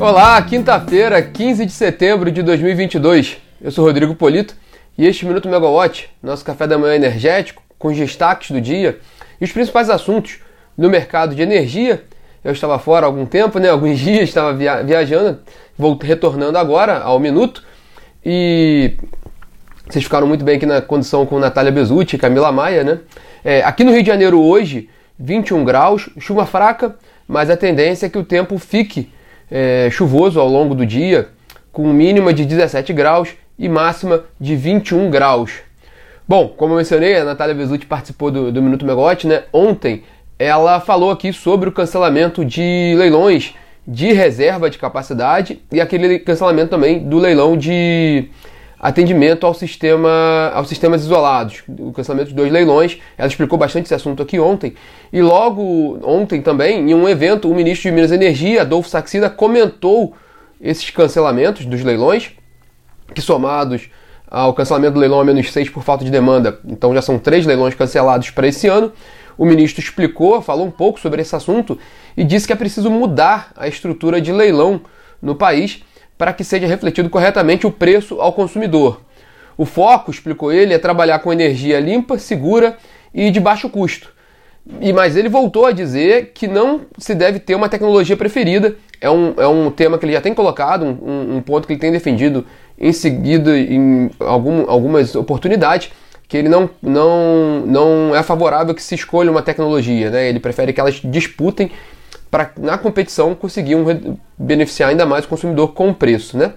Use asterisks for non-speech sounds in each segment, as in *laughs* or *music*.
Olá, quinta-feira, 15 de setembro de 2022. Eu sou Rodrigo Polito e este Minuto Megawatt, nosso café da manhã energético, com os destaques do dia e os principais assuntos no mercado de energia. Eu estava fora há algum tempo, né? Alguns *laughs* dias estava via viajando, vou retornando agora ao minuto e vocês ficaram muito bem aqui na condição com Natália Bezutti e Camila Maia, né? É, aqui no Rio de Janeiro hoje, 21 graus, chuva fraca, mas a tendência é que o tempo fique é, chuvoso ao longo do dia, com mínima de 17 graus e máxima de 21 graus. Bom, como eu mencionei, a Natália Vesuti participou do, do Minuto Megote, né? Ontem ela falou aqui sobre o cancelamento de leilões de reserva de capacidade e aquele cancelamento também do leilão de atendimento ao sistema, aos sistemas isolados, o cancelamento de dois leilões. Ela explicou bastante esse assunto aqui ontem. E logo ontem também, em um evento, o ministro de Minas e Energia, Adolfo Saxida, comentou esses cancelamentos dos leilões, que somados ao cancelamento do leilão a menos 6 por falta de demanda, então já são três leilões cancelados para esse ano. O ministro explicou, falou um pouco sobre esse assunto e disse que é preciso mudar a estrutura de leilão no país para que seja refletido corretamente o preço ao consumidor. O foco, explicou ele, é trabalhar com energia limpa, segura e de baixo custo. E mas ele voltou a dizer que não se deve ter uma tecnologia preferida. É um, é um tema que ele já tem colocado, um, um ponto que ele tem defendido em seguida em algum, algumas oportunidades, que ele não, não, não é favorável que se escolha uma tecnologia. Né? Ele prefere que elas disputem para na competição conseguir um, beneficiar ainda mais o consumidor com o preço, né?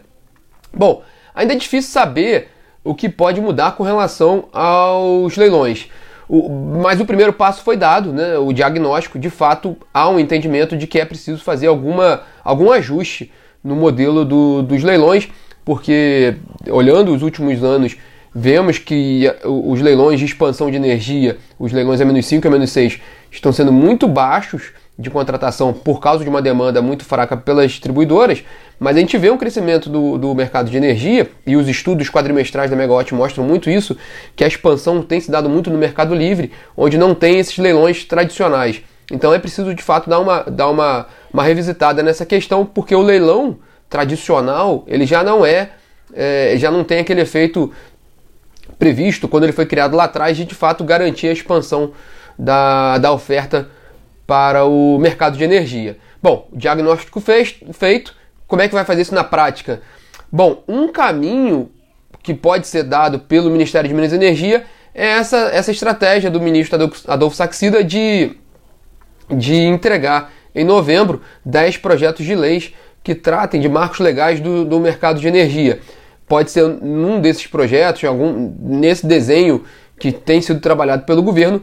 Bom, ainda é difícil saber o que pode mudar com relação aos leilões. O, mas o primeiro passo foi dado, né? o diagnóstico. De fato, há um entendimento de que é preciso fazer alguma, algum ajuste no modelo do, dos leilões, porque olhando os últimos anos, vemos que os leilões de expansão de energia, os leilões a menos 5 e a menos 6, estão sendo muito baixos de contratação por causa de uma demanda muito fraca pelas distribuidoras, mas a gente vê um crescimento do, do mercado de energia e os estudos quadrimestrais da Megawatt mostram muito isso, que a expansão tem se dado muito no mercado livre, onde não tem esses leilões tradicionais. Então é preciso de fato dar uma, dar uma, uma revisitada nessa questão, porque o leilão tradicional ele já não é, é já não tem aquele efeito previsto quando ele foi criado lá atrás de de fato garantir a expansão da, da oferta para o mercado de energia. Bom, diagnóstico feito, como é que vai fazer isso na prática? Bom, um caminho que pode ser dado pelo Ministério de Minas e Energia é essa, essa estratégia do ministro Adolfo Saxida de, de entregar em novembro 10 projetos de leis que tratem de marcos legais do, do mercado de energia. Pode ser num desses projetos, algum, nesse desenho que tem sido trabalhado pelo governo,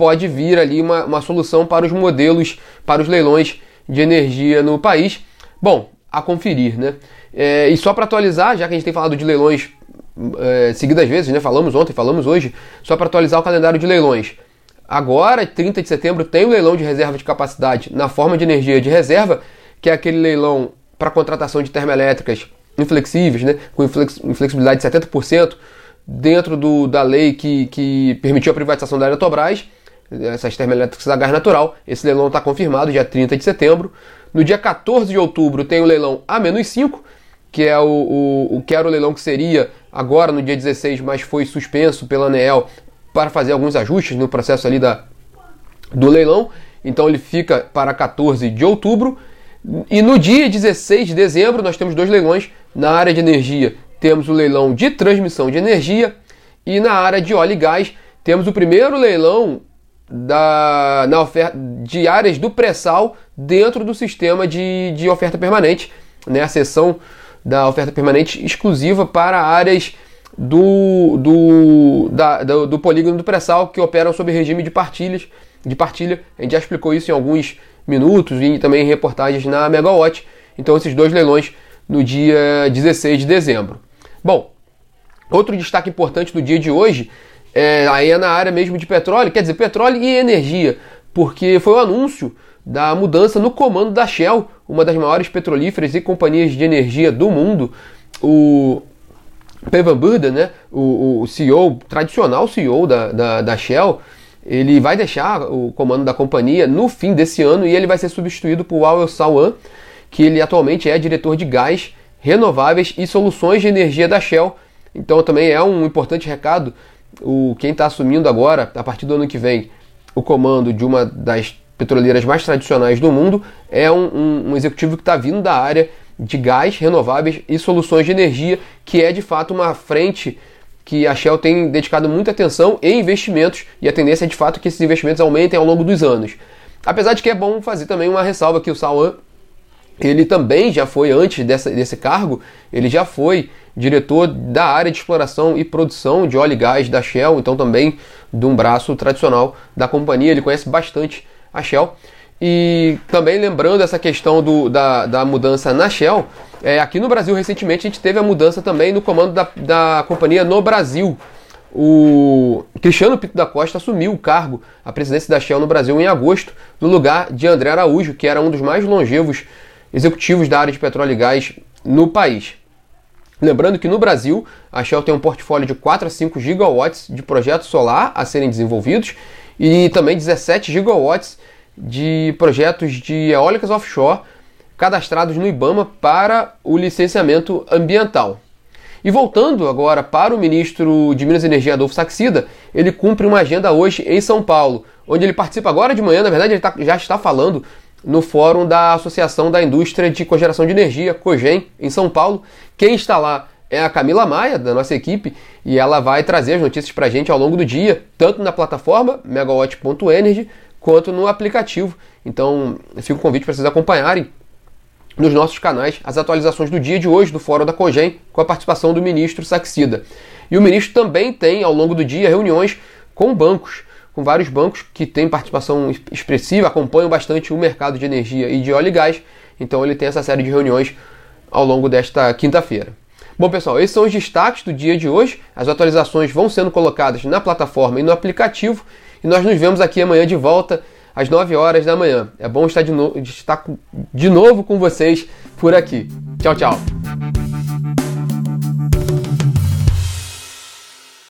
pode vir ali uma, uma solução para os modelos, para os leilões de energia no país. Bom, a conferir, né? É, e só para atualizar, já que a gente tem falado de leilões é, seguidas vezes, né? Falamos ontem, falamos hoje, só para atualizar o calendário de leilões. Agora, 30 de setembro, tem o leilão de reserva de capacidade na forma de energia de reserva, que é aquele leilão para contratação de termoelétricas inflexíveis, né? com inflexibilidade de 70%, dentro do, da lei que, que permitiu a privatização da Eletrobras essas termoelétricas a gás natural. Esse leilão está confirmado, dia 30 de setembro. No dia 14 de outubro tem o leilão A-5, que é o, o, o, que era o leilão que seria agora no dia 16, mas foi suspenso pela ANEEL para fazer alguns ajustes no processo ali da, do leilão. Então ele fica para 14 de outubro. E no dia 16 de dezembro nós temos dois leilões na área de energia. Temos o leilão de transmissão de energia e na área de óleo e gás temos o primeiro leilão da, na oferta de áreas do pré-sal dentro do sistema de, de oferta permanente, né? a seção da oferta permanente exclusiva para áreas do, do, da, do, do polígono do pré-sal que operam sob regime de partilhas, de partilha. A gente já explicou isso em alguns minutos e também em reportagens na Megawatt. Então esses dois leilões no dia 16 de dezembro. Bom, outro destaque importante do dia de hoje é, aí é na área mesmo de petróleo, quer dizer, petróleo e energia, porque foi o anúncio da mudança no comando da Shell, uma das maiores petrolíferas e companhias de energia do mundo. O Pavan Burda, né, o, o CEO, tradicional CEO da, da, da Shell, ele vai deixar o comando da companhia no fim desse ano e ele vai ser substituído por Wael Sawan, que ele atualmente é diretor de gás, renováveis e soluções de energia da Shell. Então também é um importante recado. O quem está assumindo agora, a partir do ano que vem, o comando de uma das petroleiras mais tradicionais do mundo é um, um, um executivo que está vindo da área de gás, renováveis e soluções de energia, que é de fato uma frente que a Shell tem dedicado muita atenção e investimentos, e a tendência é de fato que esses investimentos aumentem ao longo dos anos. Apesar de que é bom fazer também uma ressalva que o Sauan, ele também já foi, antes dessa, desse cargo, ele já foi diretor da área de exploração e produção de óleo e gás da Shell, então também de um braço tradicional da companhia, ele conhece bastante a Shell. E também lembrando essa questão do, da, da mudança na Shell, é, aqui no Brasil recentemente a gente teve a mudança também no comando da, da companhia no Brasil. O Cristiano Pinto da Costa assumiu o cargo, a presidência da Shell no Brasil em agosto, no lugar de André Araújo, que era um dos mais longevos executivos da área de petróleo e gás no país. Lembrando que no Brasil, a Shell tem um portfólio de 4 a 5 gigawatts de projetos solar a serem desenvolvidos e também 17 gigawatts de projetos de eólicas offshore cadastrados no IBAMA para o licenciamento ambiental. E voltando agora para o ministro de Minas e Energia, Adolfo Saxida, ele cumpre uma agenda hoje em São Paulo, onde ele participa agora de manhã, na verdade ele tá, já está falando no fórum da Associação da Indústria de Cogeração de Energia, COGEN, em São Paulo. Quem está lá é a Camila Maia, da nossa equipe, e ela vai trazer as notícias para a gente ao longo do dia, tanto na plataforma megawatt.energy, quanto no aplicativo. Então, fica o convite para vocês acompanharem nos nossos canais as atualizações do dia de hoje do Fórum da COGEM, com a participação do ministro Saxida. E o ministro também tem, ao longo do dia, reuniões com bancos, com vários bancos que têm participação expressiva, acompanham bastante o mercado de energia e de óleo e gás. Então, ele tem essa série de reuniões ao longo desta quinta-feira. Bom, pessoal, esses são os destaques do dia de hoje. As atualizações vão sendo colocadas na plataforma e no aplicativo. E nós nos vemos aqui amanhã de volta às 9 horas da manhã. É bom estar de, no... estar de novo com vocês por aqui. Tchau, tchau.